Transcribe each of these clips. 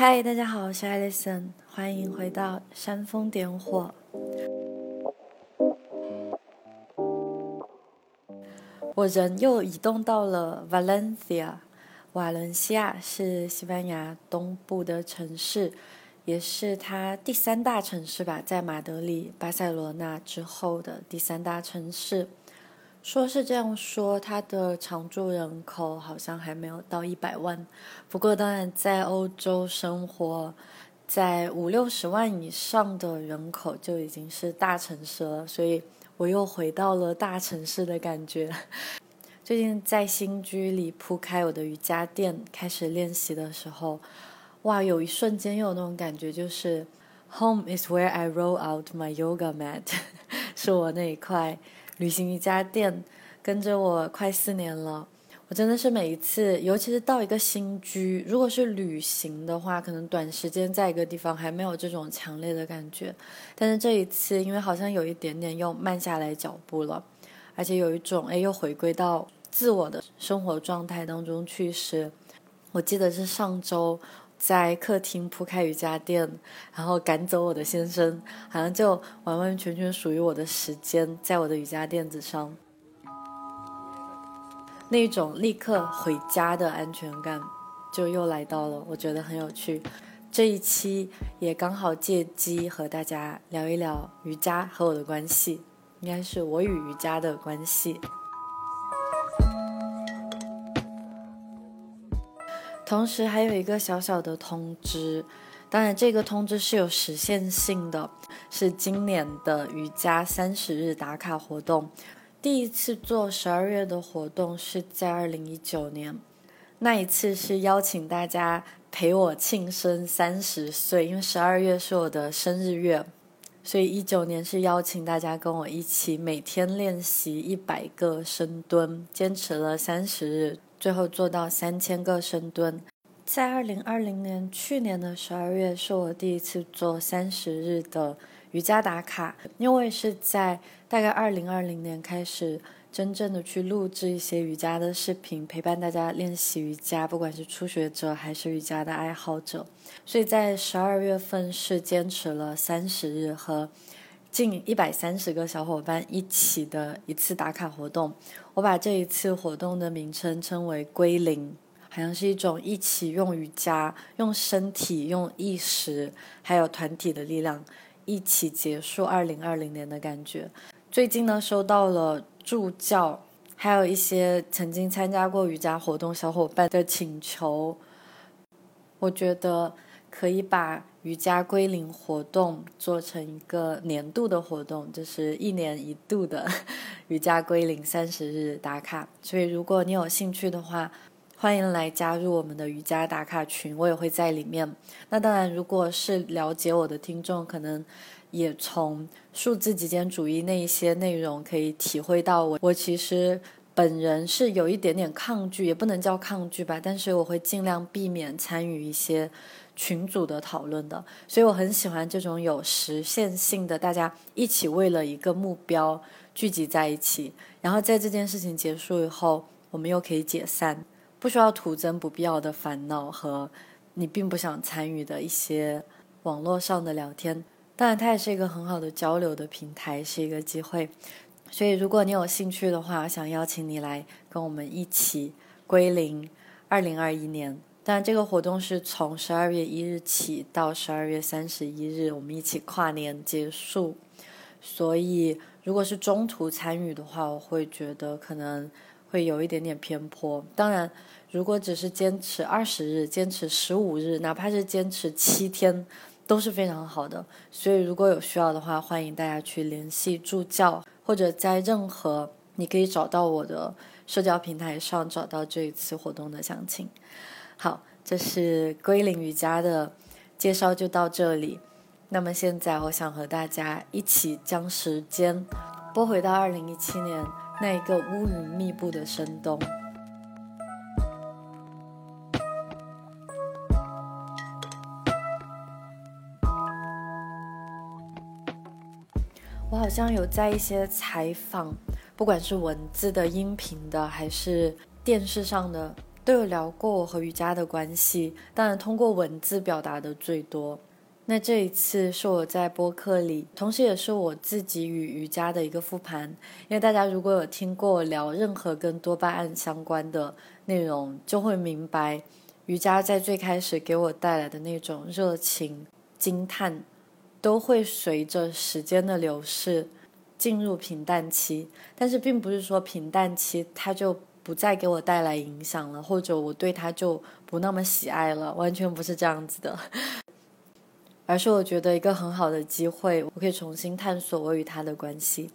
嗨，大家好，我是艾丽森，欢迎回到煽风点火。我人又移动到了 Valencia，瓦伦西亚是西班牙东部的城市，也是它第三大城市吧，在马德里、巴塞罗那之后的第三大城市。说是这样说，它的常住人口好像还没有到一百万。不过，当然在欧洲生活在五六十万以上的人口就已经是大城市了。所以，我又回到了大城市的感觉。最近在新居里铺开我的瑜伽垫，开始练习的时候，哇，有一瞬间又有那种感觉，就是 Home is where I roll out my yoga mat，是我那一块。旅行瑜伽垫跟着我快四年了，我真的是每一次，尤其是到一个新居，如果是旅行的话，可能短时间在一个地方还没有这种强烈的感觉，但是这一次，因为好像有一点点又慢下来脚步了，而且有一种哎又回归到自我的生活状态当中去时，我记得是上周。在客厅铺开瑜伽垫，然后赶走我的先生，好像就完完全全属于我的时间，在我的瑜伽垫子上，那种立刻回家的安全感就又来到了，我觉得很有趣。这一期也刚好借机和大家聊一聊瑜伽和我的关系，应该是我与瑜伽的关系。同时还有一个小小的通知，当然这个通知是有实现性的，是今年的瑜伽三十日打卡活动。第一次做十二月的活动是在二零一九年，那一次是邀请大家陪我庆生三十岁，因为十二月是我的生日月，所以一九年是邀请大家跟我一起每天练习一百个深蹲，坚持了三十日。最后做到三千个深蹲，在二零二零年去年的十二月是我第一次做三十日的瑜伽打卡，因为是在大概二零二零年开始真正的去录制一些瑜伽的视频，陪伴大家练习瑜伽，不管是初学者还是瑜伽的爱好者，所以在十二月份是坚持了三十日和。近一百三十个小伙伴一起的一次打卡活动，我把这一次活动的名称称为“归零”，好像是一种一起用瑜伽、用身体、用意识，还有团体的力量，一起结束二零二零年的感觉。最近呢，收到了助教，还有一些曾经参加过瑜伽活动小伙伴的请求，我觉得可以把。瑜伽归零活动做成一个年度的活动，就是一年一度的 瑜伽归零三十日打卡。所以，如果你有兴趣的话，欢迎来加入我们的瑜伽打卡群，我也会在里面。那当然，如果是了解我的听众，可能也从数字极简主义那一些内容可以体会到我。我其实本人是有一点点抗拒，也不能叫抗拒吧，但是我会尽量避免参与一些。群组的讨论的，所以我很喜欢这种有实现性的，大家一起为了一个目标聚集在一起，然后在这件事情结束以后，我们又可以解散，不需要徒增不必要的烦恼和你并不想参与的一些网络上的聊天。当然，它也是一个很好的交流的平台，是一个机会。所以，如果你有兴趣的话，想邀请你来跟我们一起归零，二零二一年。但这个活动是从十二月一日起到十二月三十一日，我们一起跨年结束。所以，如果是中途参与的话，我会觉得可能会有一点点偏颇。当然，如果只是坚持二十日、坚持十五日，哪怕是坚持七天，都是非常好的。所以，如果有需要的话，欢迎大家去联系助教，或者在任何你可以找到我的社交平台上找到这一次活动的详情。好，这是归零瑜伽的介绍，就到这里。那么现在，我想和大家一起将时间拨回到二零一七年那一个乌云密布的深冬。我好像有在一些采访，不管是文字的、音频的，还是电视上的。都有聊过我和瑜伽的关系，当然通过文字表达的最多。那这一次是我在播客里，同时也是我自己与瑜伽的一个复盘。因为大家如果有听过我聊任何跟多巴胺相关的内容，就会明白瑜伽在最开始给我带来的那种热情、惊叹，都会随着时间的流逝进入平淡期。但是并不是说平淡期它就不再给我带来影响了，或者我对他就不那么喜爱了，完全不是这样子的。而是我觉得一个很好的机会，我可以重新探索我与他的关系。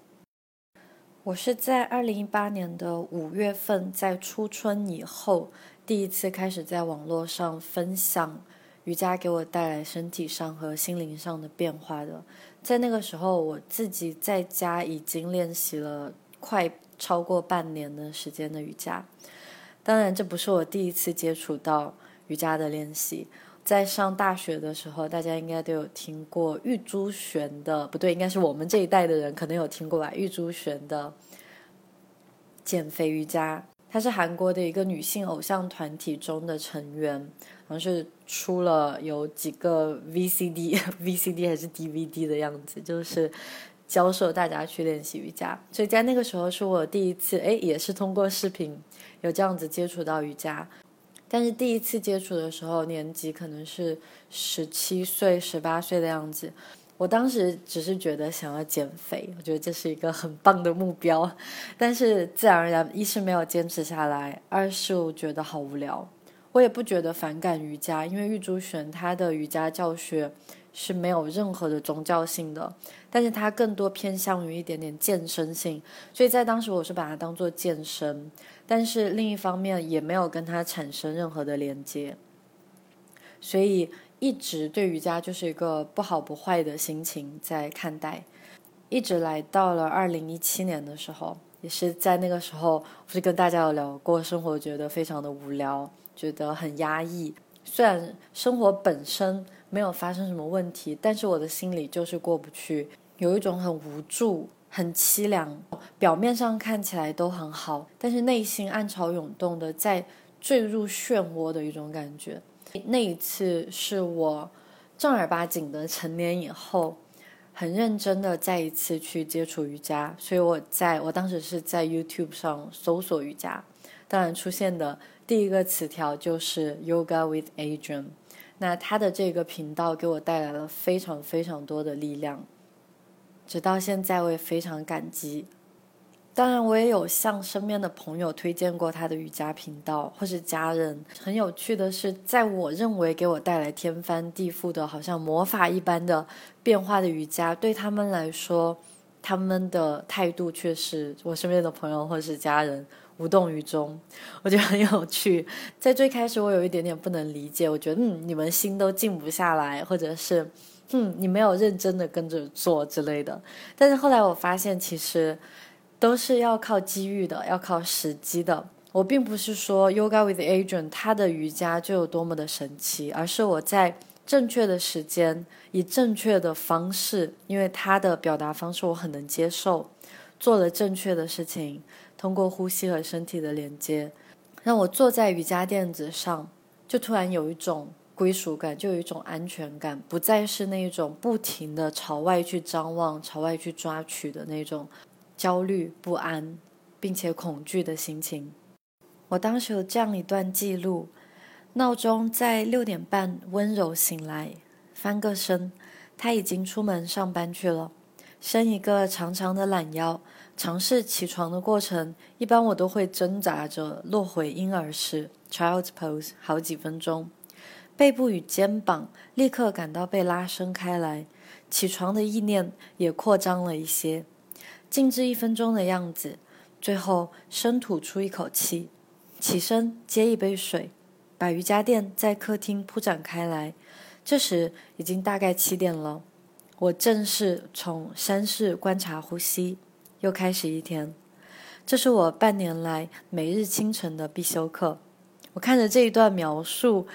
我是在二零一八年的五月份，在初春以后，第一次开始在网络上分享瑜伽给我带来身体上和心灵上的变化的。在那个时候，我自己在家已经练习了快超过半年的时间的瑜伽。当然，这不是我第一次接触到瑜伽的练习。在上大学的时候，大家应该都有听过玉珠璇的，不对，应该是我们这一代的人可能有听过吧。玉珠璇的减肥瑜伽，她是韩国的一个女性偶像团体中的成员，好像是出了有几个 VCD、VCD 还是 DVD 的样子，就是教授大家去练习瑜伽。所以在那个时候是我第一次，哎，也是通过视频有这样子接触到瑜伽。但是第一次接触的时候，年纪可能是十七岁、十八岁的样子。我当时只是觉得想要减肥，我觉得这是一个很棒的目标。但是自然而然，一是没有坚持下来，二是我觉得好无聊。我也不觉得反感瑜伽，因为玉珠璇她的瑜伽教学是没有任何的宗教性的，但是它更多偏向于一点点健身性，所以在当时我是把它当做健身。但是另一方面也没有跟它产生任何的连接，所以一直对瑜伽就是一个不好不坏的心情在看待，一直来到了二零一七年的时候，也是在那个时候，我是跟大家有聊过，生活觉得非常的无聊，觉得很压抑。虽然生活本身没有发生什么问题，但是我的心里就是过不去，有一种很无助。很凄凉，表面上看起来都很好，但是内心暗潮涌动的，在坠入漩涡的一种感觉。那一次是我正儿八经的成年以后，很认真的再一次去接触瑜伽，所以我在我当时是在 YouTube 上搜索瑜伽，当然出现的第一个词条就是 Yoga with Adrian，那他的这个频道给我带来了非常非常多的力量。直到现在，我也非常感激。当然，我也有向身边的朋友推荐过他的瑜伽频道，或是家人。很有趣的是，在我认为给我带来天翻地覆的，好像魔法一般的变化的瑜伽，对他们来说，他们的态度却是我身边的朋友或是家人无动于衷。我觉得很有趣。在最开始，我有一点点不能理解，我觉得嗯，你们心都静不下来，或者是。嗯，你没有认真的跟着做之类的，但是后来我发现，其实都是要靠机遇的，要靠时机的。我并不是说 Yoga with Adrian 他的瑜伽就有多么的神奇，而是我在正确的时间，以正确的方式，因为他的表达方式我很能接受，做了正确的事情，通过呼吸和身体的连接，让我坐在瑜伽垫子上，就突然有一种。归属感就有一种安全感，不再是那种不停的朝外去张望、朝外去抓取的那种焦虑不安，并且恐惧的心情。我当时有这样一段记录：闹钟在六点半温柔醒来，翻个身，他已经出门上班去了。伸一个长长的懒腰，尝试起床的过程，一般我都会挣扎着落回婴儿式 （Child's Pose） 好几分钟。背部与肩膀立刻感到被拉伸开来，起床的意念也扩张了一些。静置一分钟的样子，最后深吐出一口气，起身接一杯水，把瑜伽垫在客厅铺展开来。这时已经大概七点了，我正式从山式观察呼吸，又开始一天。这是我半年来每日清晨的必修课。我看着这一段描述。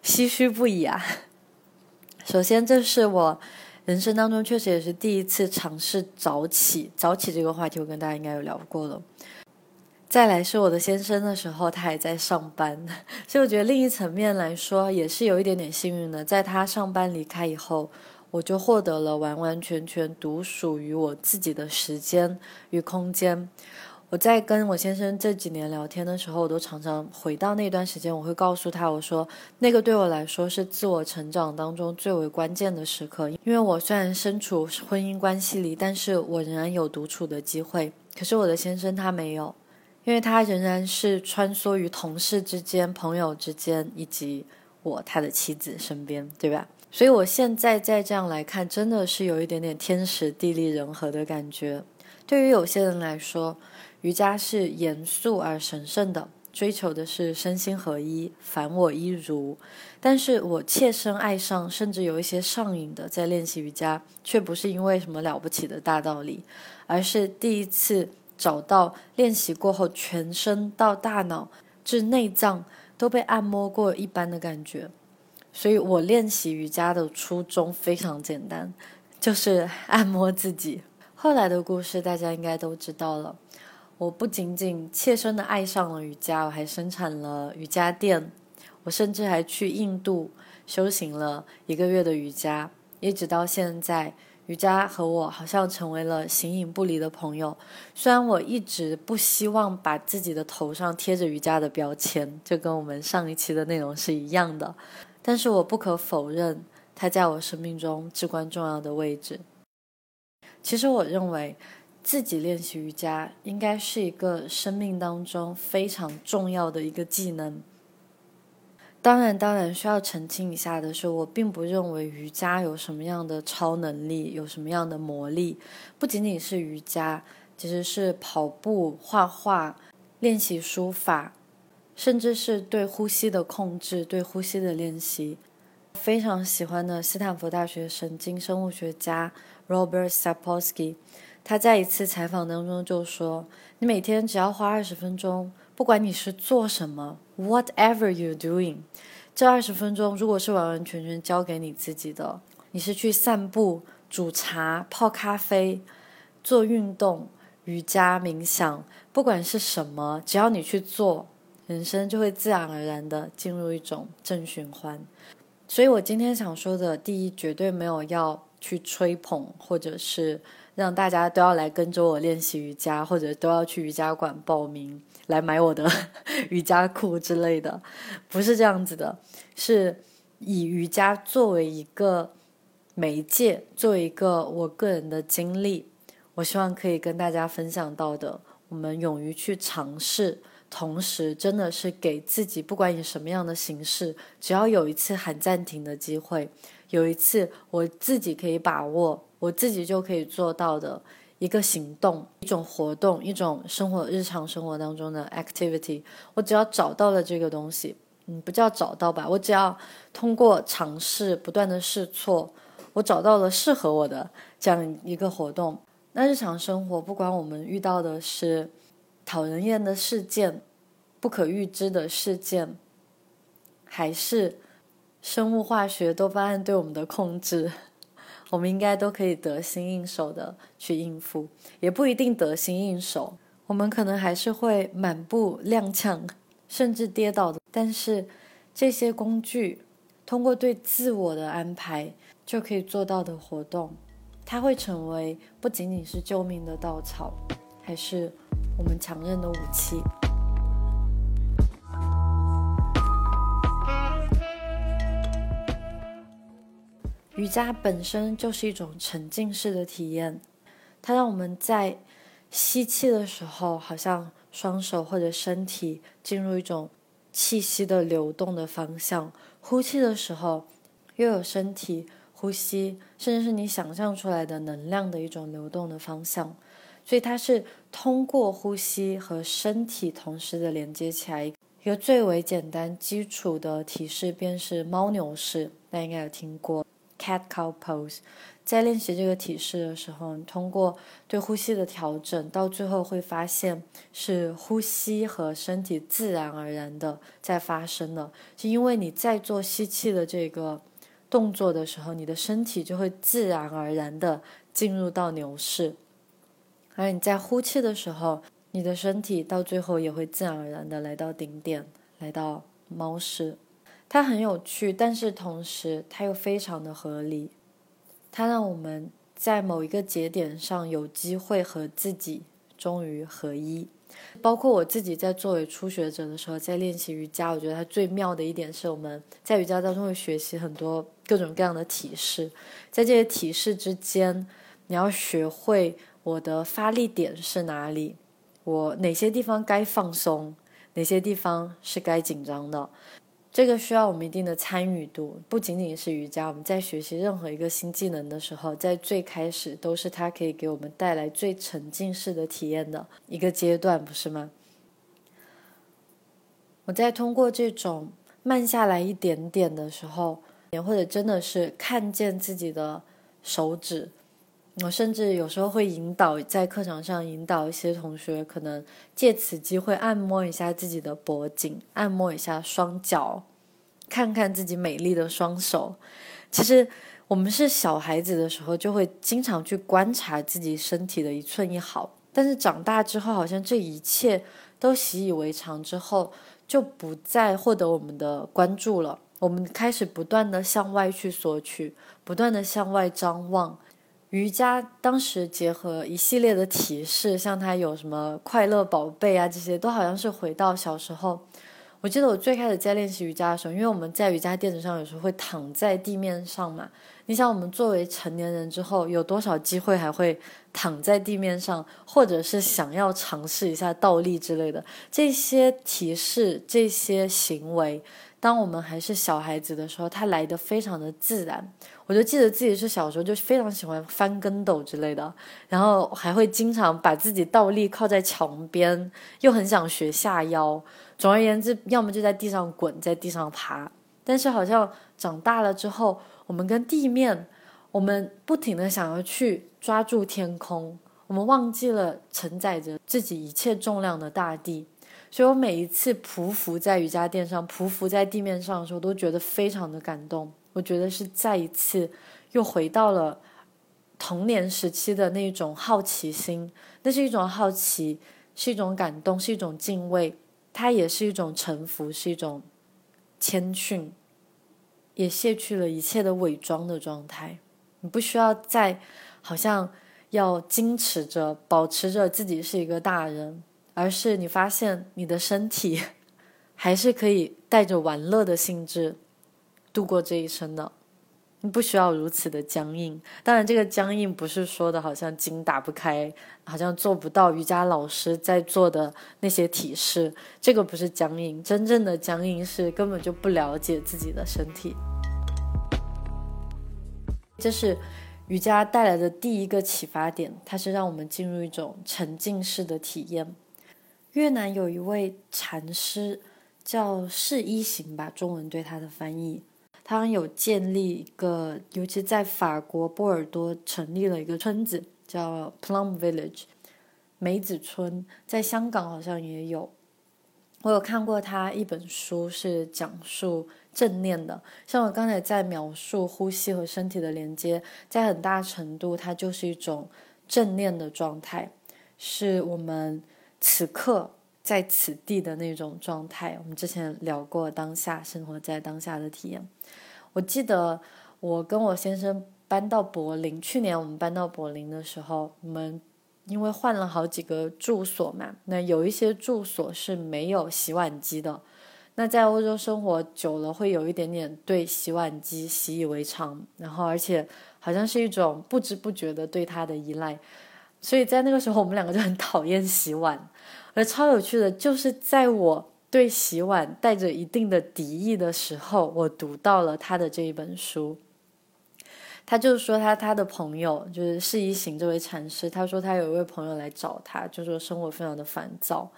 唏嘘不已啊！首先，这是我人生当中确实也是第一次尝试早起。早起这个话题，我跟大家应该有聊过了。再来是我的先生的时候，他还在上班，所以我觉得另一层面来说，也是有一点点幸运的。在他上班离开以后，我就获得了完完全全独属于我自己的时间与空间。我在跟我先生这几年聊天的时候，我都常常回到那段时间，我会告诉他，我说那个对我来说是自我成长当中最为关键的时刻，因为我虽然身处婚姻关系里，但是我仍然有独处的机会，可是我的先生他没有。因为他仍然是穿梭于同事之间、朋友之间，以及我他的妻子身边，对吧？所以我现在再这样来看，真的是有一点点天时地利人和的感觉。对于有些人来说，瑜伽是严肃而神圣的，追求的是身心合一、凡我一如。但是我切身爱上，甚至有一些上瘾的在练习瑜伽，却不是因为什么了不起的大道理，而是第一次。找到练习过后，全身到大脑至内脏都被按摩过一般的感觉。所以我练习瑜伽的初衷非常简单，就是按摩自己。后来的故事大家应该都知道了。我不仅仅切身的爱上了瑜伽，我还生产了瑜伽垫。我甚至还去印度修行了一个月的瑜伽，一直到现在。瑜伽和我好像成为了形影不离的朋友。虽然我一直不希望把自己的头上贴着瑜伽的标签，就跟我们上一期的内容是一样的，但是我不可否认它在我生命中至关重要的位置。其实我认为，自己练习瑜伽应该是一个生命当中非常重要的一个技能。当然，当然需要澄清一下的是，我并不认为瑜伽有什么样的超能力，有什么样的魔力。不仅仅是瑜伽，其实是跑步、画画、练习书法，甚至是对呼吸的控制、对呼吸的练习。非常喜欢的斯坦福大学神经生物学家 Robert Sapolsky，他在一次采访当中就说：“你每天只要花二十分钟。”不管你是做什么，whatever you doing，这二十分钟如果是完完全全交给你自己的，你是去散步、煮茶、泡咖啡、做运动、瑜伽、冥想，不管是什么，只要你去做，人生就会自然而然的进入一种正循环。所以我今天想说的，第一，绝对没有要去吹捧，或者是让大家都要来跟着我练习瑜伽，或者都要去瑜伽馆报名。来买我的 瑜伽裤之类的，不是这样子的，是以瑜伽作为一个媒介，作为一个我个人的经历，我希望可以跟大家分享到的。我们勇于去尝试，同时真的是给自己，不管以什么样的形式，只要有一次喊暂停的机会，有一次我自己可以把握，我自己就可以做到的。一个行动，一种活动，一种生活日常生活当中的 activity，我只要找到了这个东西，嗯，不叫找到吧，我只要通过尝试，不断的试错，我找到了适合我的这样一个活动。那日常生活，不管我们遇到的是讨人厌的事件、不可预知的事件，还是生物化学多巴胺对我们的控制。我们应该都可以得心应手的去应付，也不一定得心应手。我们可能还是会满步踉跄，甚至跌倒的。但是这些工具，通过对自我的安排就可以做到的活动，它会成为不仅仅是救命的稻草，还是我们强韧的武器。瑜伽本身就是一种沉浸式的体验，它让我们在吸气的时候，好像双手或者身体进入一种气息的流动的方向；呼气的时候，又有身体呼吸，甚至是你想象出来的能量的一种流动的方向。所以它是通过呼吸和身体同时的连接起来。一个最为简单基础的体式便是猫牛式，大家应该有听过。Cat cow pose，在练习这个体式的时候，通过对呼吸的调整，到最后会发现是呼吸和身体自然而然的在发生的。是因为你在做吸气的这个动作的时候，你的身体就会自然而然的进入到牛式，而你在呼气的时候，你的身体到最后也会自然而然的来到顶点，来到猫式。它很有趣，但是同时它又非常的合理。它让我们在某一个节点上有机会和自己终于合一。包括我自己在作为初学者的时候，在练习瑜伽，我觉得它最妙的一点是我们在瑜伽当中会学习很多各种各样的体式，在这些体式之间，你要学会我的发力点是哪里，我哪些地方该放松，哪些地方是该紧张的。这个需要我们一定的参与度，不仅仅是瑜伽。我们在学习任何一个新技能的时候，在最开始都是它可以给我们带来最沉浸式的体验的一个阶段，不是吗？我在通过这种慢下来一点点的时候，也或者真的是看见自己的手指。我甚至有时候会引导在课堂上引导一些同学，可能借此机会按摩一下自己的脖颈，按摩一下双脚，看看自己美丽的双手。其实我们是小孩子的时候，就会经常去观察自己身体的一寸一毫，但是长大之后，好像这一切都习以为常之后，就不再获得我们的关注了。我们开始不断的向外去索取，不断的向外张望。瑜伽当时结合一系列的体式，像它有什么快乐宝贝啊，这些都好像是回到小时候。我记得我最开始在练习瑜伽的时候，因为我们在瑜伽垫子上有时候会躺在地面上嘛。你想，我们作为成年人之后，有多少机会还会躺在地面上，或者是想要尝试一下倒立之类的这些体式、这些行为？当我们还是小孩子的时候，它来的非常的自然。我就记得自己是小时候就非常喜欢翻跟斗之类的，然后还会经常把自己倒立靠在墙边，又很想学下腰。总而言之，要么就在地上滚，在地上爬。但是好像长大了之后，我们跟地面，我们不停的想要去抓住天空，我们忘记了承载着自己一切重量的大地。所以我每一次匍匐在瑜伽垫上，匍匐在地面上的时候，都觉得非常的感动。我觉得是再一次又回到了童年时期的那种好奇心，那是一种好奇，是一种感动，是一种敬畏，它也是一种臣服，是一种谦逊，也卸去了一切的伪装的状态。你不需要再好像要矜持着，保持着自己是一个大人，而是你发现你的身体还是可以带着玩乐的性质。度过这一生的，你不需要如此的僵硬。当然，这个僵硬不是说的好像筋打不开，好像做不到瑜伽老师在做的那些体式。这个不是僵硬，真正的僵硬是根本就不了解自己的身体。这是瑜伽带来的第一个启发点，它是让我们进入一种沉浸式的体验。越南有一位禅师叫释一行吧，中文对他的翻译。他有建立一个，尤其在法国波尔多成立了一个村子，叫 Plum Village，梅子村。在香港好像也有，我有看过他一本书，是讲述正念的。像我刚才在描述呼吸和身体的连接，在很大程度它就是一种正念的状态，是我们此刻在此地的那种状态。我们之前聊过当下生活在当下的体验。我记得我跟我先生搬到柏林，去年我们搬到柏林的时候，我们因为换了好几个住所嘛，那有一些住所是没有洗碗机的。那在欧洲生活久了，会有一点点对洗碗机习以为常，然后而且好像是一种不知不觉的对它的依赖。所以在那个时候，我们两个就很讨厌洗碗。而超有趣的就是在我。对洗碗带着一定的敌意的时候，我读到了他的这一本书。他就是说，他他的朋友就是释一行这位禅师，他说他有一位朋友来找他，就说生活非常的烦躁，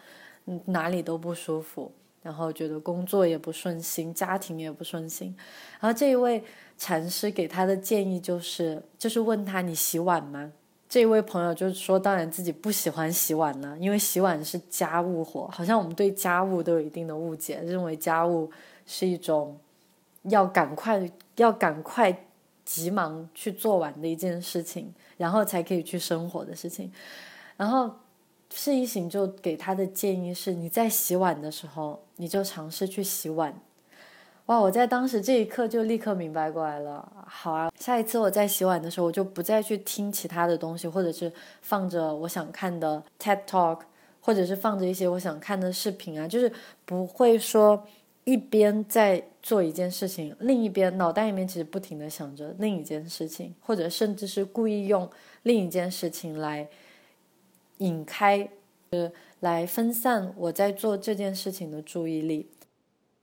嗯，哪里都不舒服，然后觉得工作也不顺心，家庭也不顺心。然后这一位禅师给他的建议就是，就是问他你洗碗吗？这位朋友就是说，当然自己不喜欢洗碗了，因为洗碗是家务活，好像我们对家务都有一定的误解，认为家务是一种要赶快、要赶快、急忙去做完的一件事情，然后才可以去生活的事情。然后释一醒就给他的建议是：你在洗碗的时候，你就尝试去洗碗。哇！我在当时这一刻就立刻明白过来了。好啊，下一次我在洗碗的时候，我就不再去听其他的东西，或者是放着我想看的 TED Talk，或者是放着一些我想看的视频啊，就是不会说一边在做一件事情，另一边脑袋里面其实不停的想着另一件事情，或者甚至是故意用另一件事情来引开，呃，来分散我在做这件事情的注意力。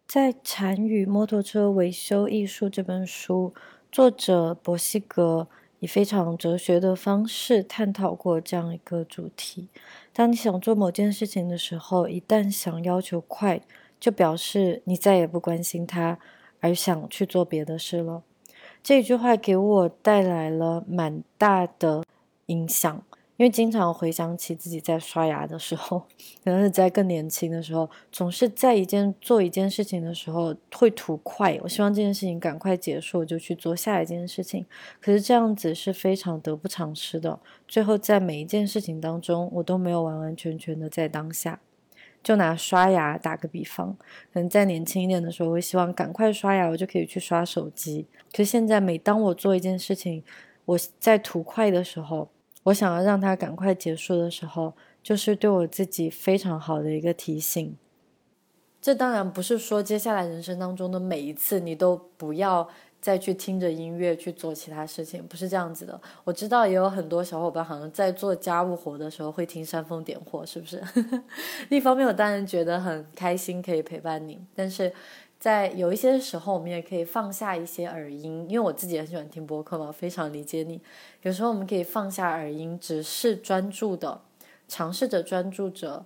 在《禅与摩托车维修艺术》这本书，作者博西格以非常哲学的方式探讨过这样一个主题：当你想做某件事情的时候，一旦想要求快，就表示你再也不关心它，而想去做别的事了。这句话给我带来了蛮大的影响。因为经常回想起自己在刷牙的时候，可能是在更年轻的时候，总是在一件做一件事情的时候会图快。我希望这件事情赶快结束，就去做下一件事情。可是这样子是非常得不偿失的。最后在每一件事情当中，我都没有完完全全的在当下。就拿刷牙打个比方，可能在年轻一点的时候，我希望赶快刷牙，我就可以去刷手机。可是现在，每当我做一件事情，我在图快的时候。我想要让它赶快结束的时候，就是对我自己非常好的一个提醒。这当然不是说接下来人生当中的每一次你都不要再去听着音乐去做其他事情，不是这样子的。我知道也有很多小伙伴好像在做家务活的时候会听煽风点火，是不是？一方面我当然觉得很开心可以陪伴你，但是。在有一些时候，我们也可以放下一些耳音，因为我自己很喜欢听播客嘛，非常理解你。有时候我们可以放下耳音，只是专注的尝试着专注着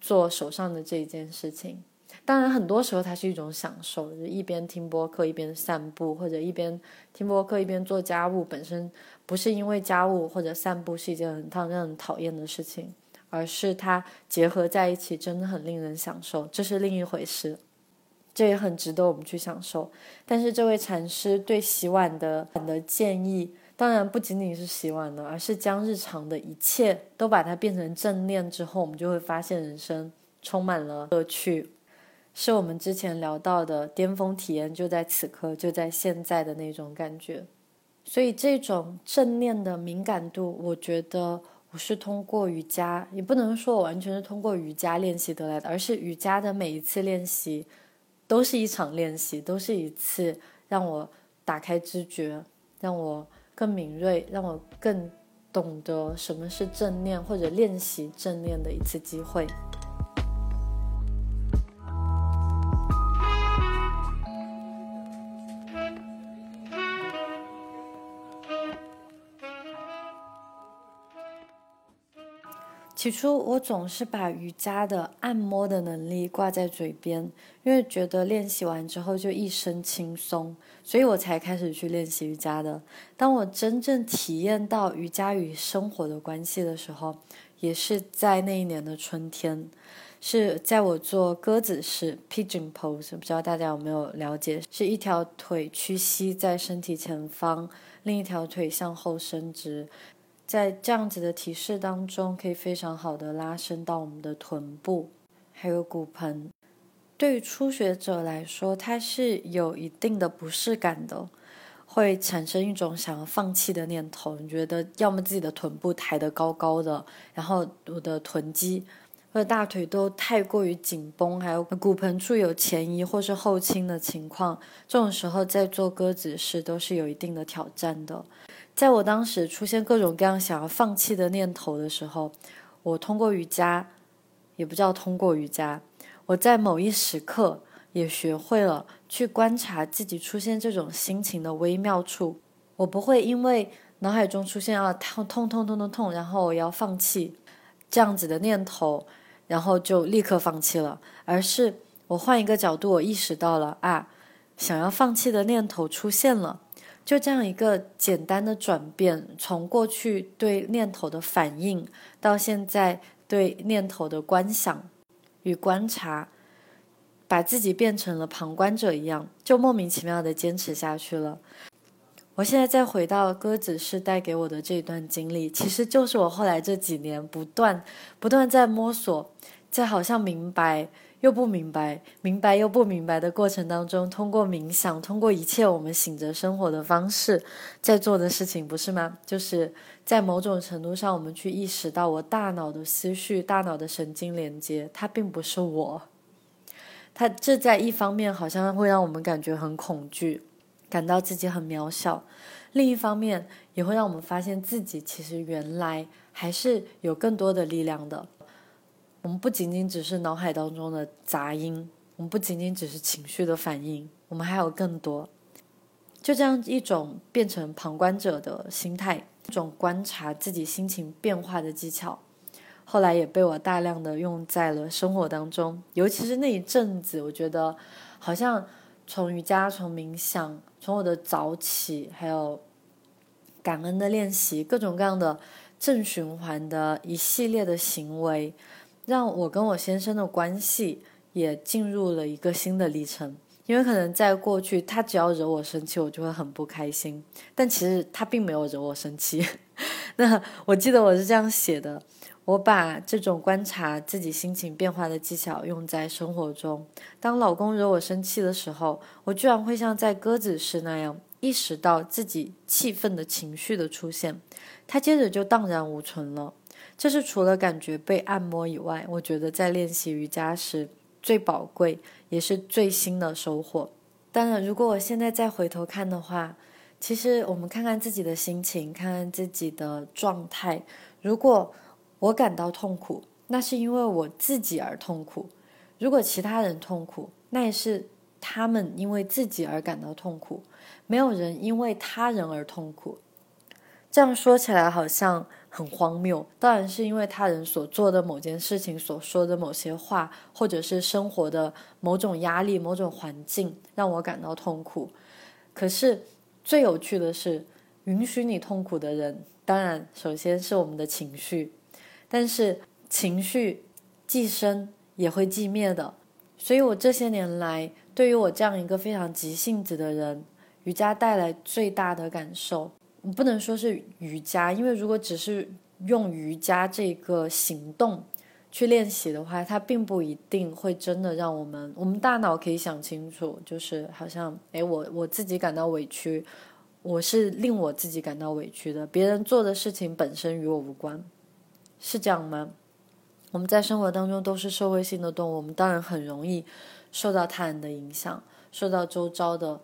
做手上的这一件事情。当然，很多时候它是一种享受，就一边听播客一边散步，或者一边听播客一边做家务。本身不是因为家务或者散步是一件很让人讨厌的事情，而是它结合在一起，真的很令人享受，这是另一回事。这也很值得我们去享受，但是这位禅师对洗碗的的建议，当然不仅仅是洗碗了，而是将日常的一切都把它变成正念之后，我们就会发现人生充满了乐趣，是我们之前聊到的巅峰体验就在此刻，就在现在的那种感觉。所以这种正念的敏感度，我觉得我是通过瑜伽，也不能说我完全是通过瑜伽练习得来的，而是瑜伽的每一次练习。都是一场练习，都是一次让我打开知觉，让我更敏锐，让我更懂得什么是正念或者练习正念的一次机会。起初，我总是把瑜伽的按摩的能力挂在嘴边，因为觉得练习完之后就一身轻松，所以我才开始去练习瑜伽的。当我真正体验到瑜伽与生活的关系的时候，也是在那一年的春天，是在我做鸽子式 （pigeon pose），不知道大家有没有了解？是一条腿屈膝在身体前方，另一条腿向后伸直。在这样子的提示当中，可以非常好的拉伸到我们的臀部，还有骨盆。对于初学者来说，它是有一定的不适感的，会产生一种想要放弃的念头。你觉得要么自己的臀部抬得高高的，然后我的臀肌或者大腿都太过于紧绷，还有骨盆处有前移或是后倾的情况，这种时候在做鸽子式都是有一定的挑战的。在我当时出现各种各样想要放弃的念头的时候，我通过瑜伽，也不叫通过瑜伽，我在某一时刻也学会了去观察自己出现这种心情的微妙处。我不会因为脑海中出现啊痛痛痛痛痛痛，然后我要放弃这样子的念头，然后就立刻放弃了，而是我换一个角度，我意识到了啊，想要放弃的念头出现了。就这样一个简单的转变，从过去对念头的反应，到现在对念头的观想与观察，把自己变成了旁观者一样，就莫名其妙的坚持下去了。我现在再回到鸽子是带给我的这一段经历，其实就是我后来这几年不断不断在摸索，在好像明白又不明白，明白又不明白的过程当中，通过冥想，通过一切我们醒着生活的方式，在做的事情，不是吗？就是在某种程度上，我们去意识到我大脑的思绪、大脑的神经连接，它并不是我。它这在一方面好像会让我们感觉很恐惧。感到自己很渺小，另一方面也会让我们发现自己其实原来还是有更多的力量的。我们不仅仅只是脑海当中的杂音，我们不仅仅只是情绪的反应，我们还有更多。就这样一种变成旁观者的心态，一种观察自己心情变化的技巧，后来也被我大量的用在了生活当中。尤其是那一阵子，我觉得好像。从瑜伽，从冥想，从我的早起，还有感恩的练习，各种各样的正循环的一系列的行为，让我跟我先生的关系也进入了一个新的历程。因为可能在过去，他只要惹我生气，我就会很不开心。但其实他并没有惹我生气。那我记得我是这样写的。我把这种观察自己心情变化的技巧用在生活中。当老公惹我生气的时候，我居然会像在鸽子式那样意识到自己气愤的情绪的出现，他接着就荡然无存了。这是除了感觉被按摩以外，我觉得在练习瑜伽时最宝贵也是最新的收获。当然，如果我现在再回头看的话，其实我们看看自己的心情，看看自己的状态，如果。我感到痛苦，那是因为我自己而痛苦。如果其他人痛苦，那也是他们因为自己而感到痛苦。没有人因为他人而痛苦。这样说起来好像很荒谬。当然是因为他人所做的某件事情、所说的某些话，或者是生活的某种压力、某种环境让我感到痛苦。可是最有趣的是，允许你痛苦的人，当然首先是我们的情绪。但是情绪既生也会既灭的，所以我这些年来，对于我这样一个非常急性子的人，瑜伽带来最大的感受，不能说是瑜伽，因为如果只是用瑜伽这个行动去练习的话，它并不一定会真的让我们，我们大脑可以想清楚，就是好像，诶，我我自己感到委屈，我是令我自己感到委屈的，别人做的事情本身与我无关。是这样吗？我们在生活当中都是社会性的动物，我们当然很容易受到他人的影响，受到周遭的，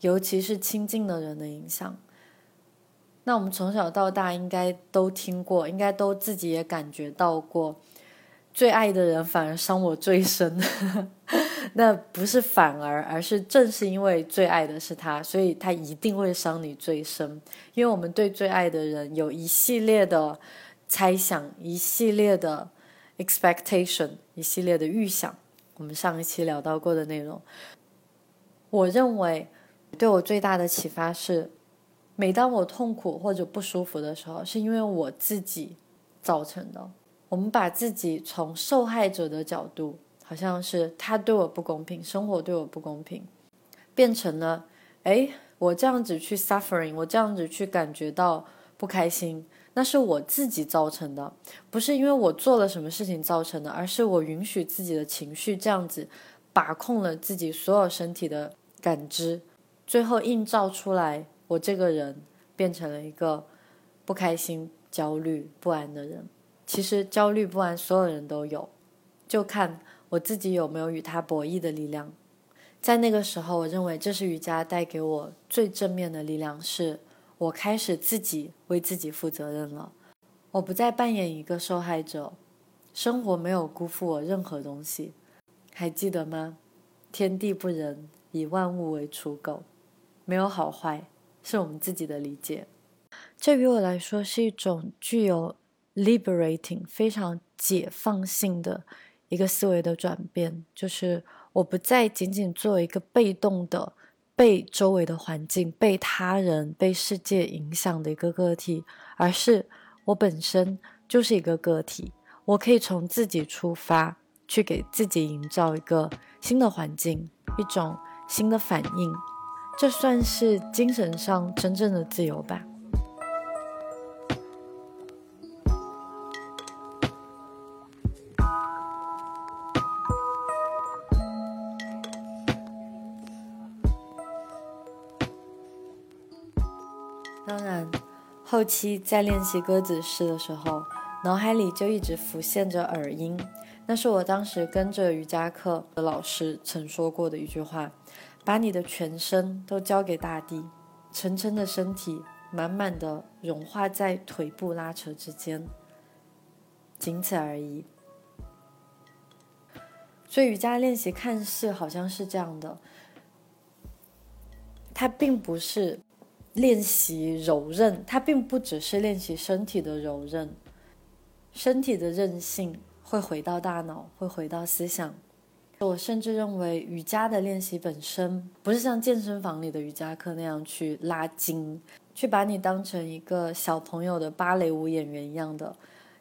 尤其是亲近的人的影响。那我们从小到大应该都听过，应该都自己也感觉到过，最爱的人反而伤我最深。那不是反而，而是正是因为最爱的是他，所以他一定会伤你最深。因为我们对最爱的人有一系列的。猜想一系列的 expectation，一系列的预想，我们上一期聊到过的内容。我认为对我最大的启发是，每当我痛苦或者不舒服的时候，是因为我自己造成的。我们把自己从受害者的角度，好像是他对我不公平，生活对我不公平，变成了，哎，我这样子去 suffering，我这样子去感觉到不开心。那是我自己造成的，不是因为我做了什么事情造成的，而是我允许自己的情绪这样子把控了自己所有身体的感知，最后映照出来，我这个人变成了一个不开心、焦虑、不安的人。其实焦虑不安所有人都有，就看我自己有没有与他博弈的力量。在那个时候，我认为这是瑜伽带给我最正面的力量是。我开始自己为自己负责任了，我不再扮演一个受害者，生活没有辜负我任何东西，还记得吗？天地不仁，以万物为刍狗，没有好坏，是我们自己的理解。这于我来说是一种具有 liberating 非常解放性的一个思维的转变，就是我不再仅仅做一个被动的。被周围的环境、被他人、被世界影响的一个个体，而是我本身就是一个个体。我可以从自己出发，去给自己营造一个新的环境，一种新的反应。这算是精神上真正的自由吧。当然，后期在练习歌子式的时候，脑海里就一直浮现着耳音。那是我当时跟着瑜伽课的老师曾说过的一句话：“把你的全身都交给大地，沉沉的身体满满的融化在腿部拉扯之间，仅此而已。”所以瑜伽练习看似好像是这样的，它并不是。练习柔韧，它并不只是练习身体的柔韧，身体的韧性会回到大脑，会回到思想。我甚至认为，瑜伽的练习本身不是像健身房里的瑜伽课那样去拉筋，去把你当成一个小朋友的芭蕾舞演员一样的，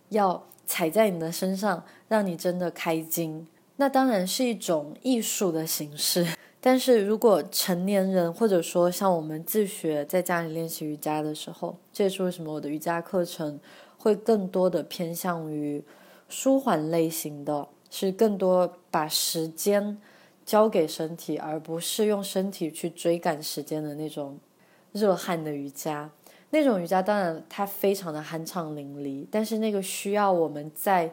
要踩在你的身上，让你真的开筋。那当然是一种艺术的形式。但是如果成年人，或者说像我们自学在家里练习瑜伽的时候，这也是为什么我的瑜伽课程会更多的偏向于舒缓类型的，是更多把时间交给身体，而不是用身体去追赶时间的那种热汗的瑜伽。那种瑜伽当然它非常的酣畅淋漓，但是那个需要我们在。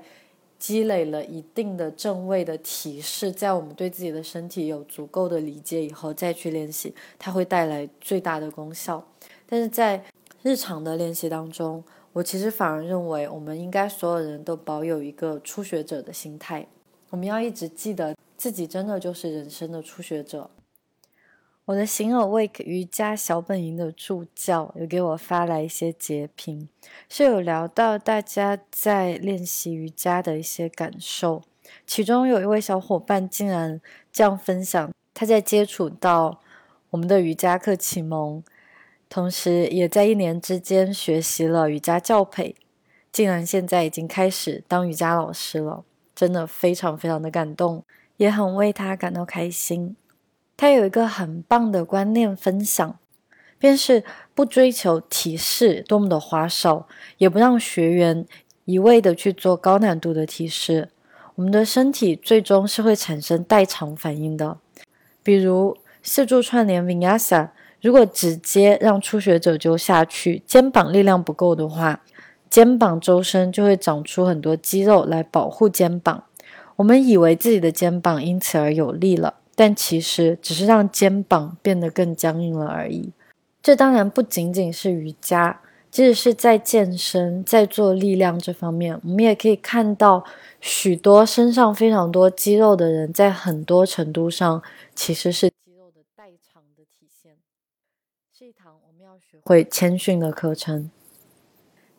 积累了一定的正位的提示，在我们对自己的身体有足够的理解以后，再去练习，它会带来最大的功效。但是在日常的练习当中，我其实反而认为，我们应该所有人都保有一个初学者的心态，我们要一直记得自己真的就是人生的初学者。我的行尔 Wake 瑜伽小本营的助教有给我发来一些截屏，是有聊到大家在练习瑜伽的一些感受。其中有一位小伙伴竟然这样分享：他在接触到我们的瑜伽课启蒙，同时也在一年之间学习了瑜伽教培，竟然现在已经开始当瑜伽老师了，真的非常非常的感动，也很为他感到开心。他有一个很棒的观念分享，便是不追求提示多么的花哨，也不让学员一味的去做高难度的提示。我们的身体最终是会产生代偿反应的。比如四柱串联 Vinyasa，如果直接让初学者就下去，肩膀力量不够的话，肩膀周身就会长出很多肌肉来保护肩膀。我们以为自己的肩膀因此而有力了。但其实只是让肩膀变得更僵硬了而已。这当然不仅仅是瑜伽，即使是在健身、在做力量这方面，我们也可以看到许多身上非常多肌肉的人，在很多程度上其实是肌肉的代偿的体现。是一堂我们要学会谦逊的课程，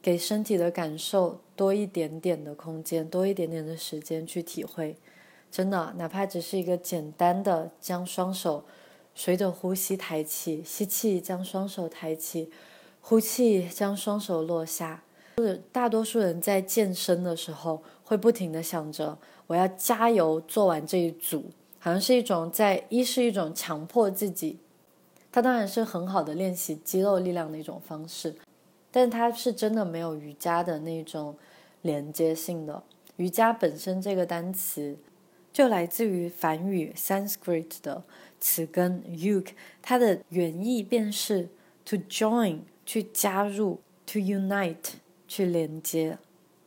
给身体的感受多一点点的空间，多一点点的时间去体会。真的，哪怕只是一个简单的将双手随着呼吸抬起，吸气将双手抬起，呼气将双手落下。就是大多数人在健身的时候会不停的想着我要加油做完这一组，好像是一种在一是一种强迫自己，它当然是很好的练习肌肉力量的一种方式，但它是真的没有瑜伽的那种连接性的。瑜伽本身这个单词。就来自于梵语 Sanskrit 的词根 yuk，它的原意便是 to join，去加入，to unite，去连接。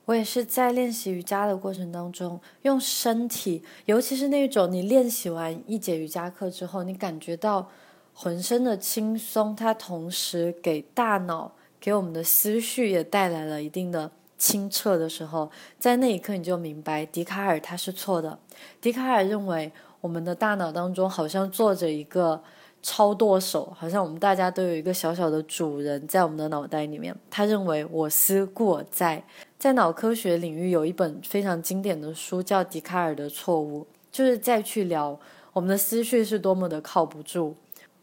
我也是在练习瑜伽的过程当中，用身体，尤其是那种你练习完一节瑜伽课之后，你感觉到浑身的轻松，它同时给大脑、给我们的思绪也带来了一定的。清澈的时候，在那一刻你就明白，笛卡尔他是错的。笛卡尔认为，我们的大脑当中好像坐着一个超舵手，好像我们大家都有一个小小的主人在我们的脑袋里面。他认为“我思故我在”。在脑科学领域有一本非常经典的书叫《笛卡尔的错误》，就是再去聊我们的思绪是多么的靠不住。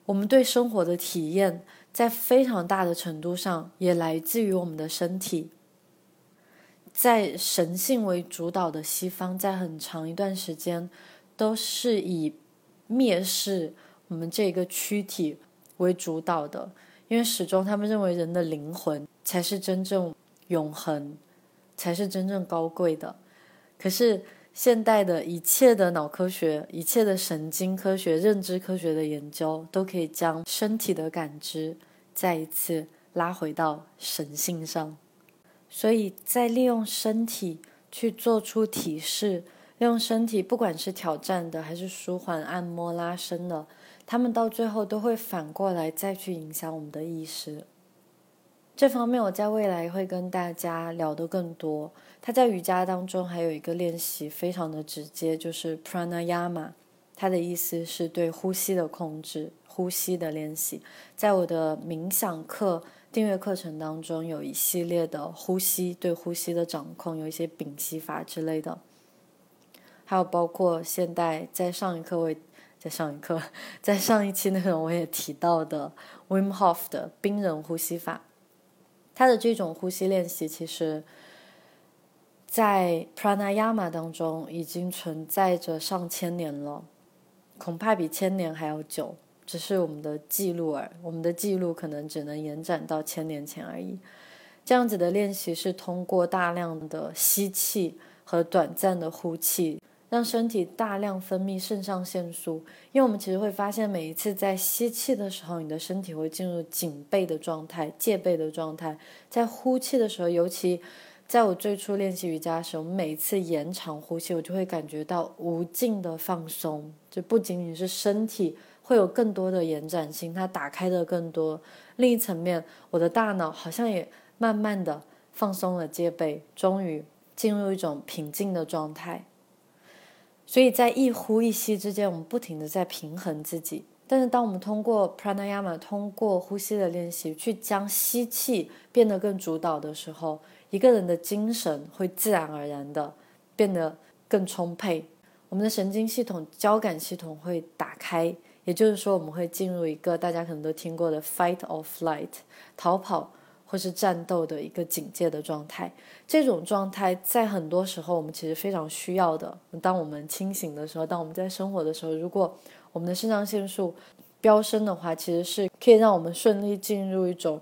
我们对生活的体验，在非常大的程度上也来自于我们的身体。在神性为主导的西方，在很长一段时间都是以蔑视我们这个躯体为主导的，因为始终他们认为人的灵魂才是真正永恒，才是真正高贵的。可是现代的一切的脑科学、一切的神经科学、认知科学的研究，都可以将身体的感知再一次拉回到神性上。所以在利用身体去做出体式，利用身体，不管是挑战的还是舒缓、按摩、拉伸的。他们到最后都会反过来再去影响我们的意识。这方面我在未来会跟大家聊得更多。他在瑜伽当中还有一个练习非常的直接，就是 pranayama，它的意思是对呼吸的控制、呼吸的练习。在我的冥想课订阅课程当中，有一系列的呼吸对呼吸的掌控，有一些屏息法之类的，还有包括现代在上一课我也。在上一课，在上一期内容我也提到的 Wim Hof 的冰人呼吸法，他的这种呼吸练习，其实，在 Pranayama 当中已经存在着上千年了，恐怕比千年还要久，只是我们的记录而我们的记录可能只能延展到千年前而已。这样子的练习是通过大量的吸气和短暂的呼气。让身体大量分泌肾上腺素，因为我们其实会发现，每一次在吸气的时候，你的身体会进入警备的状态、戒备的状态；在呼气的时候，尤其在我最初练习瑜伽的时候，每次延长呼吸，我就会感觉到无尽的放松。就不仅仅是身体会有更多的延展性，它打开的更多。另一层面，我的大脑好像也慢慢的放松了戒备，终于进入一种平静的状态。所以在一呼一吸之间，我们不停的在平衡自己。但是，当我们通过 pranayama，通过呼吸的练习，去将吸气变得更主导的时候，一个人的精神会自然而然的变得更充沛。我们的神经系统、交感系统会打开，也就是说，我们会进入一个大家可能都听过的 fight or flight，逃跑。或是战斗的一个警戒的状态，这种状态在很多时候我们其实非常需要的。当我们清醒的时候，当我们在生活的时候，如果我们的肾上腺素飙升的话，其实是可以让我们顺利进入一种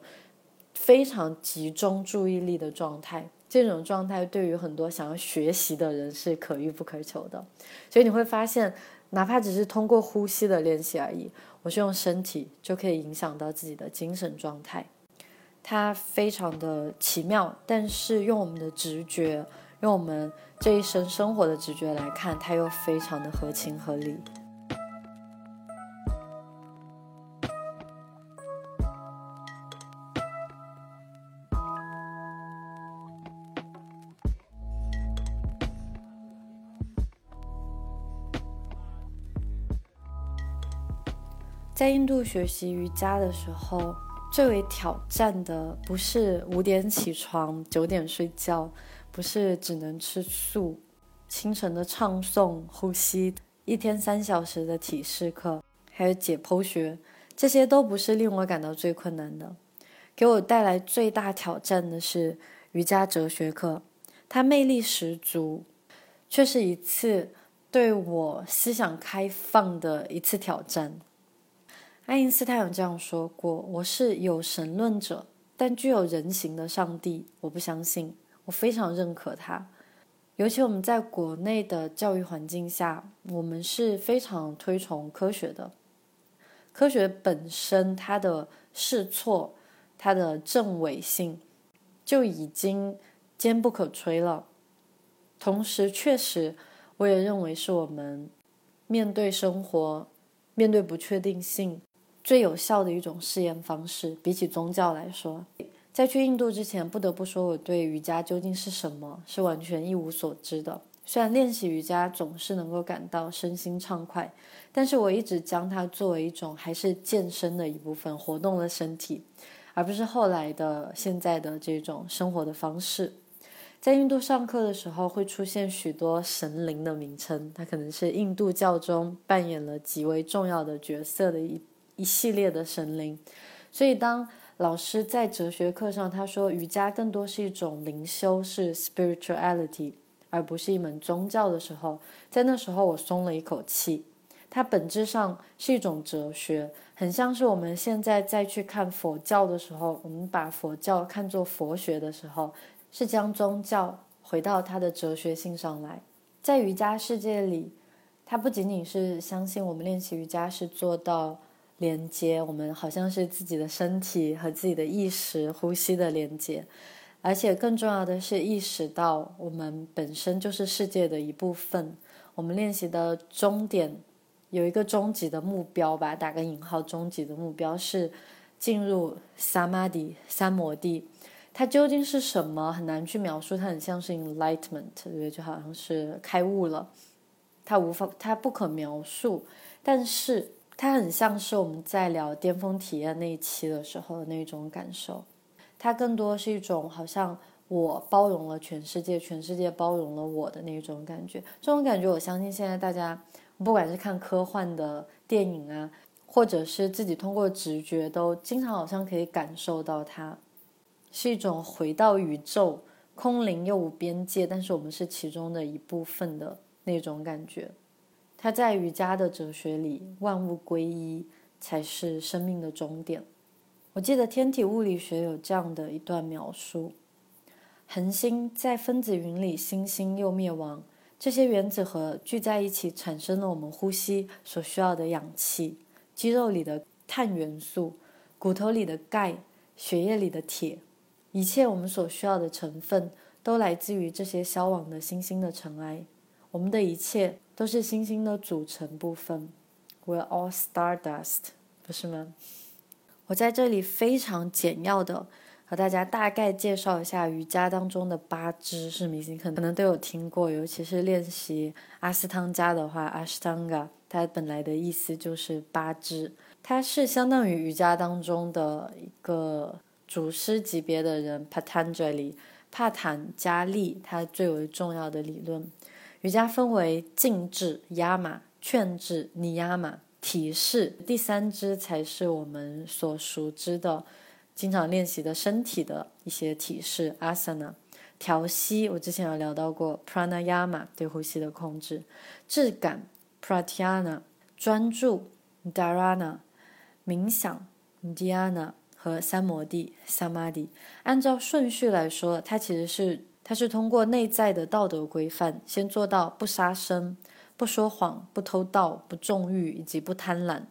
非常集中注意力的状态。这种状态对于很多想要学习的人是可遇不可求的。所以你会发现，哪怕只是通过呼吸的练习而已，我是用身体就可以影响到自己的精神状态。它非常的奇妙，但是用我们的直觉，用我们这一生生活的直觉来看，它又非常的合情合理。在印度学习瑜伽的时候。最为挑战的不是五点起床九点睡觉，不是只能吃素，清晨的唱诵、呼吸，一天三小时的体式课，还有解剖学，这些都不是令我感到最困难的。给我带来最大挑战的是瑜伽哲学课，它魅力十足，却是一次对我思想开放的一次挑战。爱因斯坦有这样说过：“我是有神论者，但具有人形的上帝，我不相信。我非常认可他。尤其我们在国内的教育环境下，我们是非常推崇科学的。科学本身，它的试错、它的正伪性就已经坚不可摧了。同时，确实，我也认为是我们面对生活、面对不确定性。”最有效的一种试验方式，比起宗教来说，在去印度之前，不得不说我对瑜伽究竟是什么是完全一无所知的。虽然练习瑜伽总是能够感到身心畅快，但是我一直将它作为一种还是健身的一部分，活动了身体，而不是后来的现在的这种生活的方式。在印度上课的时候，会出现许多神灵的名称，它可能是印度教中扮演了极为重要的角色的一。一系列的神灵，所以当老师在哲学课上他说瑜伽更多是一种灵修，是 spirituality，而不是一门宗教的时候，在那时候我松了一口气。它本质上是一种哲学，很像是我们现在再去看佛教的时候，我们把佛教看作佛学的时候，是将宗教回到它的哲学性上来。在瑜伽世界里，它不仅仅是相信我们练习瑜伽是做到连接，我们好像是自己的身体和自己的意识、呼吸的连接。而且更重要的是，意识到我们本身就是世界的一部分。我们练习的终点有一个终极的目标吧，打个引号，终极的目标是进入萨玛迪三摩地。它究竟是什么？很难去描述。它很像是 enlightenment，对不对？就好像是开悟了。它无法，它不可描述。但是它很像是我们在聊巅峰体验那一期的时候的那种感受。它更多是一种好像我包容了全世界，全世界包容了我的那种感觉。这种感觉，我相信现在大家不管是看科幻的电影啊，或者是自己通过直觉，都经常好像可以感受到它，是一种回到宇宙，空灵又无边界，但是我们是其中的一部分的那种感觉。它在瑜伽的哲学里，万物归一才是生命的终点。我记得天体物理学有这样的一段描述：恒星在分子云里，星星又灭亡，这些原子核聚在一起，产生了我们呼吸所需要的氧气，肌肉里的碳元素，骨头里的钙，血液里的铁，一切我们所需要的成分，都来自于这些消亡的星星的尘埃。我们的一切都是星星的组成部分。We're all stardust，不是吗？我在这里非常简要的和大家大概介绍一下瑜伽当中的八支是明星可能可能都有听过，尤其是练习阿斯汤加的话，阿斯汤加它本来的意思就是八支，它是相当于瑜伽当中的一个祖师级别的人，Patanjali 帕坦加利，他最为重要的理论。瑜伽分为静制、压马、劝止、尼压马。体式第三支才是我们所熟知的、经常练习的身体的一些体式，asana。调息，我之前有聊到过，pranayama 对呼吸的控制。质感，pratyana。专注，dharana。冥想，dhyana 和三摩地，samadhi。按照顺序来说，它其实是它是通过内在的道德规范，先做到不杀生。不说谎，不偷盗，不纵欲，以及不贪婪，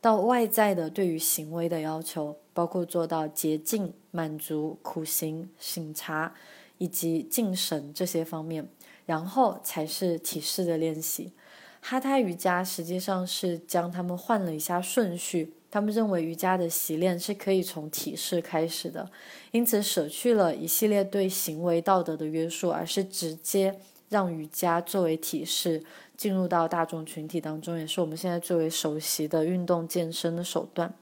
到外在的对于行为的要求，包括做到洁净、满足、苦行、省察以及敬神这些方面，然后才是体式的练习。哈他瑜伽实际上是将他们换了一下顺序，他们认为瑜伽的习练是可以从体式开始的，因此舍去了一系列对行为道德的约束，而是直接让瑜伽作为体式。进入到大众群体当中，也是我们现在最为熟悉的运动健身的手段。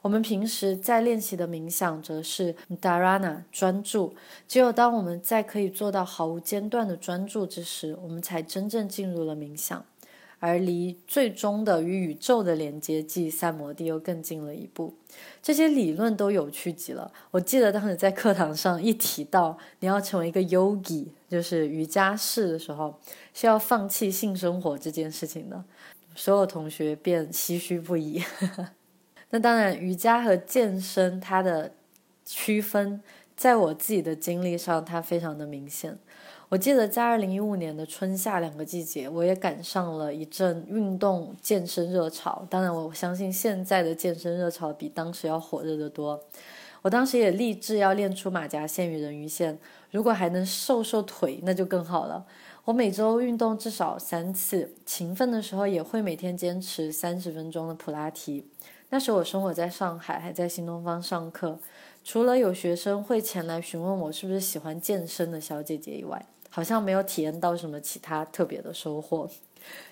我们平时在练习的冥想，则是 dharana 专注。只有当我们在可以做到毫无间断的专注之时，我们才真正进入了冥想。而离最终的与宇宙的连接，即三摩地又更近了一步。这些理论都有趣极了。我记得当时在课堂上一提到你要成为一个 yogi，就是瑜伽士的时候，是要放弃性生活这件事情的，所有同学便唏嘘不已。那当然，瑜伽和健身它的区分，在我自己的经历上，它非常的明显。我记得在二零一五年的春夏两个季节，我也赶上了一阵运动健身热潮。当然，我相信现在的健身热潮比当时要火热得多。我当时也立志要练出马甲线与人鱼线，如果还能瘦瘦腿，那就更好了。我每周运动至少三次，勤奋的时候也会每天坚持三十分钟的普拉提。那时我生活在上海，还在新东方上课，除了有学生会前来询问我是不是喜欢健身的小姐姐以外，好像没有体验到什么其他特别的收获。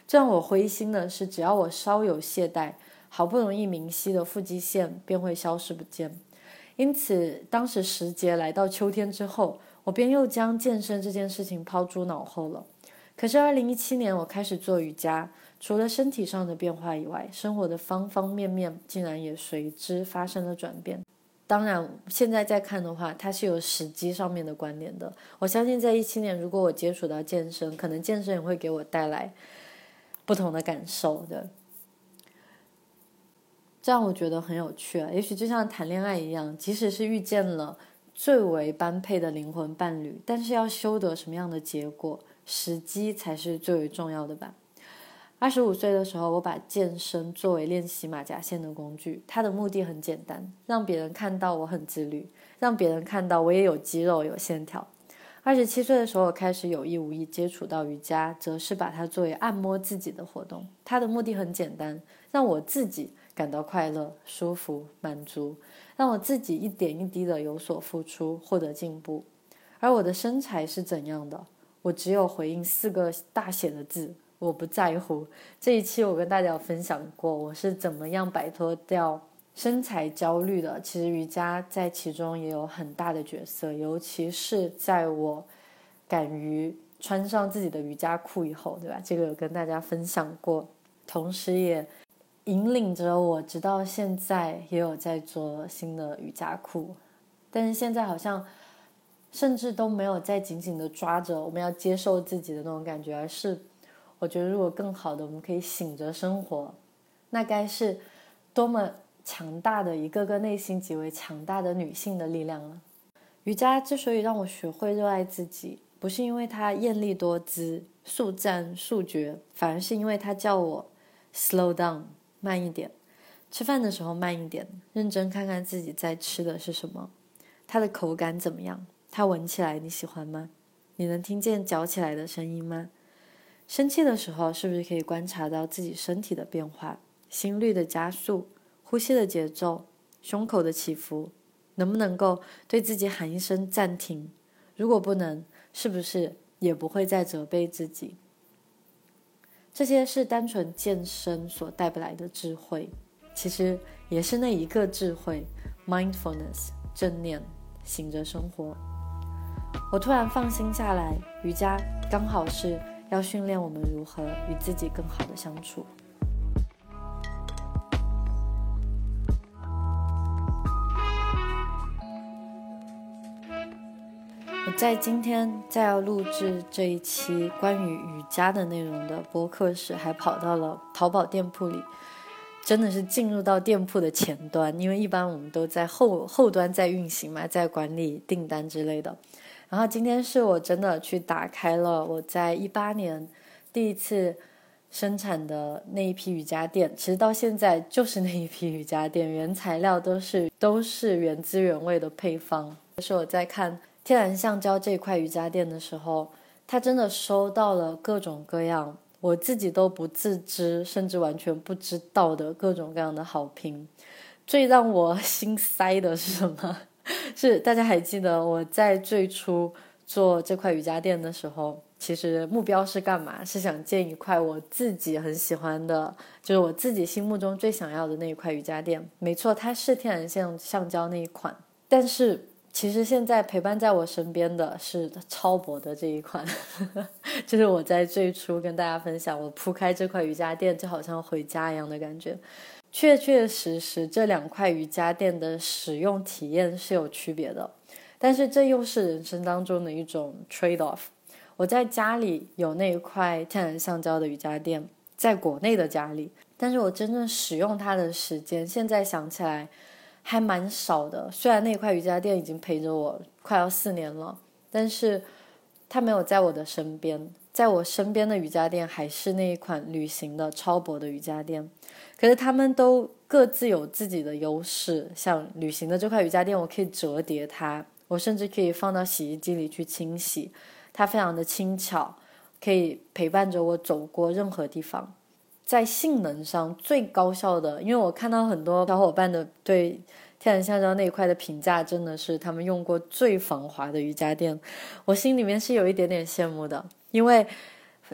这让我灰心的是，只要我稍有懈怠，好不容易明晰的腹肌线便会消失不见。因此，当时时节来到秋天之后，我便又将健身这件事情抛诸脑后了。可是，二零一七年我开始做瑜伽，除了身体上的变化以外，生活的方方面面竟然也随之发生了转变。当然，现在再看的话，它是有时机上面的关联的。我相信，在一七年，如果我接触到健身，可能健身也会给我带来不同的感受的。这样我觉得很有趣啊。也许就像谈恋爱一样，即使是遇见了最为般配的灵魂伴侣，但是要修得什么样的结果，时机才是最为重要的吧。二十五岁的时候，我把健身作为练习马甲线的工具，它的目的很简单，让别人看到我很自律，让别人看到我也有肌肉有线条。二十七岁的时候，我开始有意无意接触到瑜伽，则是把它作为按摩自己的活动。它的目的很简单，让我自己感到快乐、舒服、满足，让我自己一点一滴的有所付出，获得进步。而我的身材是怎样的，我只有回应四个大写的字：我不在乎。这一期我跟大家分享过，我是怎么样摆脱掉。身材焦虑的，其实瑜伽在其中也有很大的角色，尤其是在我敢于穿上自己的瑜伽裤以后，对吧？这个有跟大家分享过，同时也引领着我，直到现在也有在做新的瑜伽裤，但是现在好像甚至都没有再紧紧的抓着我们要接受自己的那种感觉，而是我觉得如果更好的，我们可以醒着生活，那该是多么。强大的一个个内心极为强大的女性的力量了。瑜伽之所以让我学会热爱自己，不是因为它艳丽多姿、速战速决，反而是因为它叫我 slow down，慢一点。吃饭的时候慢一点，认真看看自己在吃的是什么，它的口感怎么样？它闻起来你喜欢吗？你能听见嚼起来的声音吗？生气的时候是不是可以观察到自己身体的变化，心率的加速？呼吸的节奏，胸口的起伏，能不能够对自己喊一声暂停？如果不能，是不是也不会再责备自己？这些是单纯健身所带不来的智慧，其实也是那一个智慧：mindfulness，正念，醒着生活。我突然放心下来，瑜伽刚好是要训练我们如何与自己更好的相处。我在今天在要录制这一期关于瑜伽的内容的播客时，还跑到了淘宝店铺里，真的是进入到店铺的前端，因为一般我们都在后后端在运行嘛，在管理订单之类的。然后今天是我真的去打开了我在一八年第一次生产的那一批瑜伽垫，其实到现在就是那一批瑜伽垫，原材料都是都是原汁原味的配方。就是我在看。天然橡胶这块瑜伽垫的时候，它真的收到了各种各样我自己都不自知，甚至完全不知道的各种各样的好评。最让我 心塞的是什么？是大家还记得我在最初做这块瑜伽垫的时候，其实目标是干嘛？是想建一块我自己很喜欢的，就是我自己心目中最想要的那一块瑜伽垫。没错，它是天然橡橡胶那一款，但是。其实现在陪伴在我身边的是超薄的这一款，就是我在最初跟大家分享，我铺开这块瑜伽垫就好像回家一样的感觉。确确实实，这两块瑜伽垫的使用体验是有区别的，但是这又是人生当中的一种 trade off。我在家里有那一块天然橡胶的瑜伽垫，在国内的家里，但是我真正使用它的时间，现在想起来。还蛮少的，虽然那块瑜伽垫已经陪着我快要四年了，但是它没有在我的身边。在我身边的瑜伽垫还是那一款旅行的超薄的瑜伽垫，可是它们都各自有自己的优势。像旅行的这块瑜伽垫，我可以折叠它，我甚至可以放到洗衣机里去清洗，它非常的轻巧，可以陪伴着我走过任何地方。在性能上最高效的，因为我看到很多小伙伴的对天然橡胶那一块的评价，真的是他们用过最防滑的瑜伽垫，我心里面是有一点点羡慕的。因为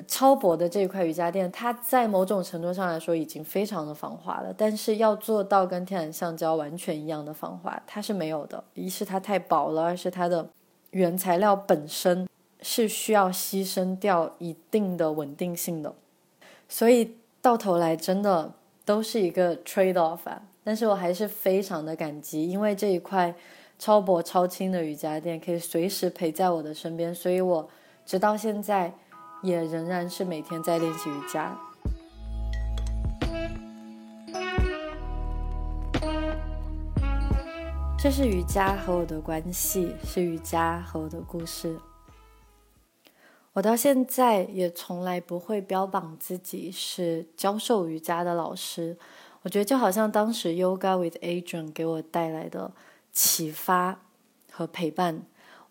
超薄的这一块瑜伽垫，它在某种程度上来说已经非常的防滑了，但是要做到跟天然橡胶完全一样的防滑，它是没有的。一是它太薄了，二是它的原材料本身是需要牺牲掉一定的稳定性的，所以。到头来真的都是一个 trade off 啊，但是我还是非常的感激，因为这一块超薄超轻的瑜伽垫可以随时陪在我的身边，所以我直到现在也仍然是每天在练习瑜伽。这是瑜伽和我的关系，是瑜伽和我的故事。我到现在也从来不会标榜自己是教授瑜伽的老师。我觉得就好像当时 Yoga with Adrian 给我带来的启发和陪伴。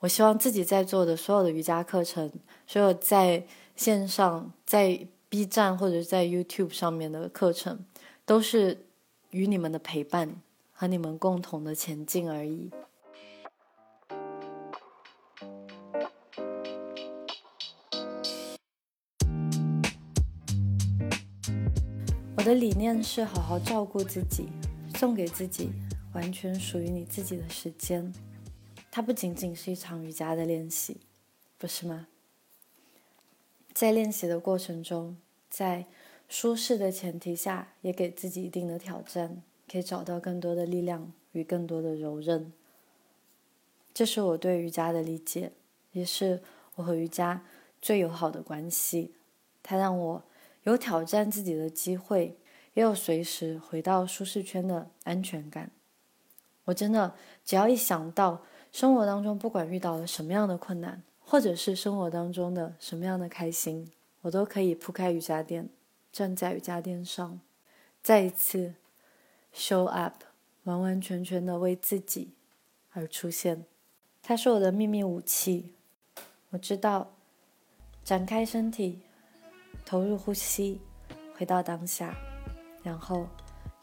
我希望自己在做的所有的瑜伽课程，所有在线上、在 B 站或者在 YouTube 上面的课程，都是与你们的陪伴和你们共同的前进而已。我的理念是好好照顾自己，送给自己完全属于你自己的时间。它不仅仅是一场瑜伽的练习，不是吗？在练习的过程中，在舒适的前提下，也给自己一定的挑战，可以找到更多的力量与更多的柔韧。这是我对瑜伽的理解，也是我和瑜伽最友好的关系。它让我。有挑战自己的机会，也有随时回到舒适圈的安全感。我真的只要一想到生活当中不管遇到了什么样的困难，或者是生活当中的什么样的开心，我都可以铺开瑜伽垫，站在瑜伽垫上，再一次 show up，完完全全的为自己而出现。它是我的秘密武器。我知道，展开身体。投入呼吸，回到当下，然后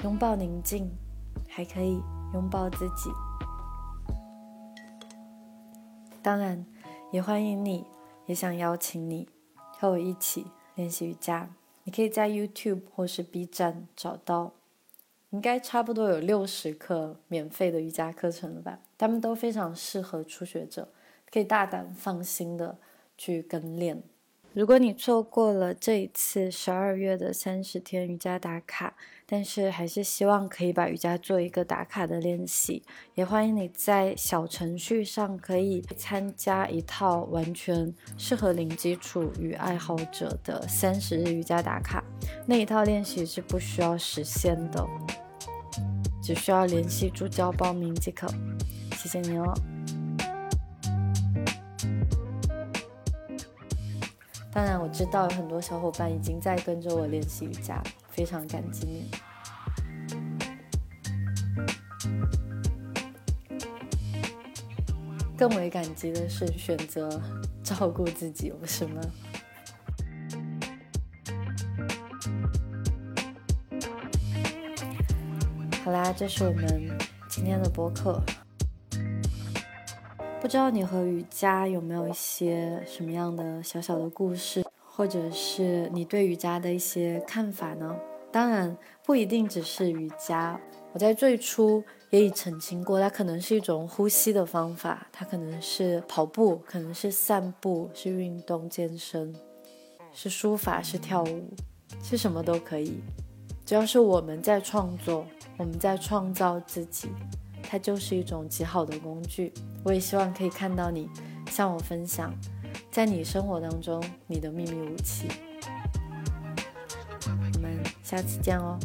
拥抱宁静，还可以拥抱自己。当然，也欢迎你，也想邀请你和我一起练习瑜伽。你可以在 YouTube 或是 B 站找到，应该差不多有六十课免费的瑜伽课程了吧？他们都非常适合初学者，可以大胆放心的去跟练。如果你错过了这一次十二月的三十天瑜伽打卡，但是还是希望可以把瑜伽做一个打卡的练习，也欢迎你在小程序上可以参加一套完全适合零基础与爱好者的三十日瑜伽打卡。那一套练习是不需要实现的，只需要联系助教报名即可。谢谢你哦。当然，我知道有很多小伙伴已经在跟着我练习瑜伽，非常感激你。更为感激的是选择照顾自己，不是吗？好啦，这是我们今天的播客。不知道你和瑜伽有没有一些什么样的小小的故事，或者是你对瑜伽的一些看法呢？当然不一定只是瑜伽。我在最初也已澄清过，它可能是一种呼吸的方法，它可能是跑步，可能是散步，是运动健身，是书法，是跳舞，是什么都可以。只要是我们在创作，我们在创造自己。它就是一种极好的工具，我也希望可以看到你向我分享，在你生活当中你的秘密武器。我们下次见哦。